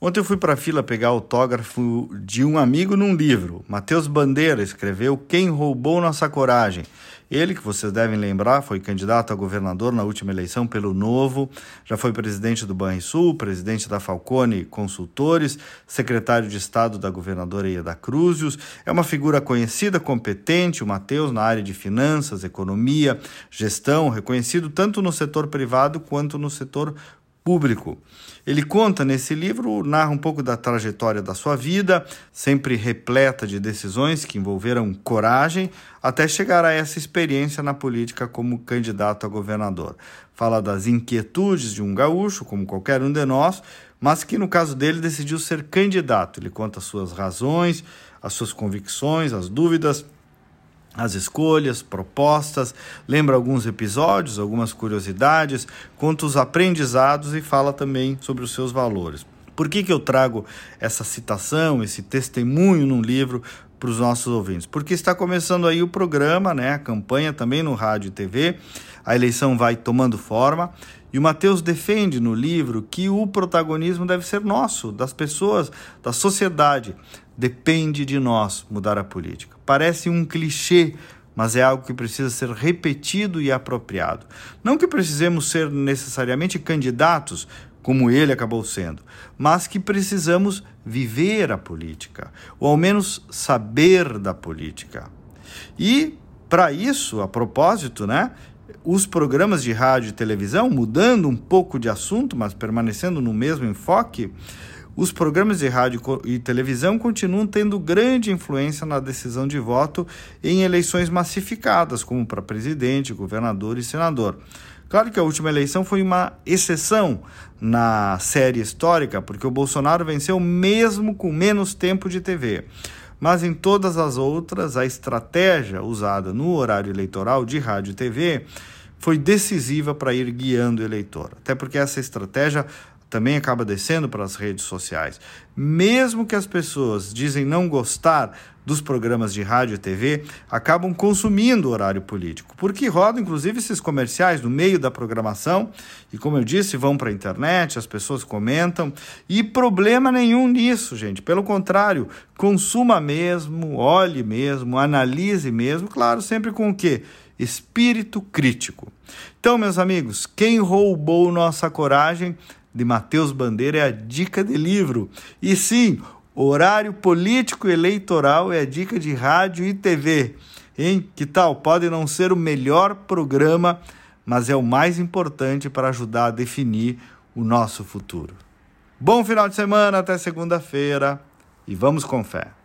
Ontem eu fui para a fila pegar autógrafo de um amigo num livro. Matheus Bandeira escreveu Quem Roubou Nossa Coragem. Ele, que vocês devem lembrar, foi candidato a governador na última eleição pelo Novo, já foi presidente do Banrisul, presidente da Falcone Consultores, secretário de Estado da governadora Ieda Cruzius. É uma figura conhecida, competente, o Matheus, na área de finanças, economia, gestão, reconhecido tanto no setor privado quanto no setor público. Ele conta nesse livro, narra um pouco da trajetória da sua vida, sempre repleta de decisões que envolveram coragem, até chegar a essa experiência na política como candidato a governador. Fala das inquietudes de um gaúcho, como qualquer um de nós, mas que no caso dele decidiu ser candidato. Ele conta as suas razões, as suas convicções, as dúvidas as escolhas, propostas, lembra alguns episódios, algumas curiosidades, conta os aprendizados e fala também sobre os seus valores. Por que, que eu trago essa citação, esse testemunho num livro para os nossos ouvintes? Porque está começando aí o programa, né, a campanha também no rádio e TV, a eleição vai tomando forma e o Mateus defende no livro que o protagonismo deve ser nosso, das pessoas, da sociedade. Depende de nós mudar a política. Parece um clichê, mas é algo que precisa ser repetido e apropriado. Não que precisemos ser necessariamente candidatos, como ele acabou sendo, mas que precisamos viver a política, ou ao menos saber da política. E, para isso, a propósito, né, os programas de rádio e televisão, mudando um pouco de assunto, mas permanecendo no mesmo enfoque, os programas de rádio e televisão continuam tendo grande influência na decisão de voto em eleições massificadas, como para presidente, governador e senador. Claro que a última eleição foi uma exceção na série histórica, porque o Bolsonaro venceu mesmo com menos tempo de TV. Mas em todas as outras, a estratégia usada no horário eleitoral de rádio e TV foi decisiva para ir guiando o eleitor. Até porque essa estratégia também acaba descendo para as redes sociais. Mesmo que as pessoas dizem não gostar dos programas de rádio e TV, acabam consumindo o horário político, porque rodam inclusive esses comerciais no meio da programação e, como eu disse, vão para a internet, as pessoas comentam e problema nenhum nisso, gente. Pelo contrário, consuma mesmo, olhe mesmo, analise mesmo, claro, sempre com o quê? Espírito crítico. Então, meus amigos, quem roubou nossa coragem de Matheus Bandeira é a dica de livro. E sim, horário político eleitoral é a dica de rádio e TV. Hein? Que tal? Pode não ser o melhor programa, mas é o mais importante para ajudar a definir o nosso futuro. Bom final de semana, até segunda-feira e vamos com fé.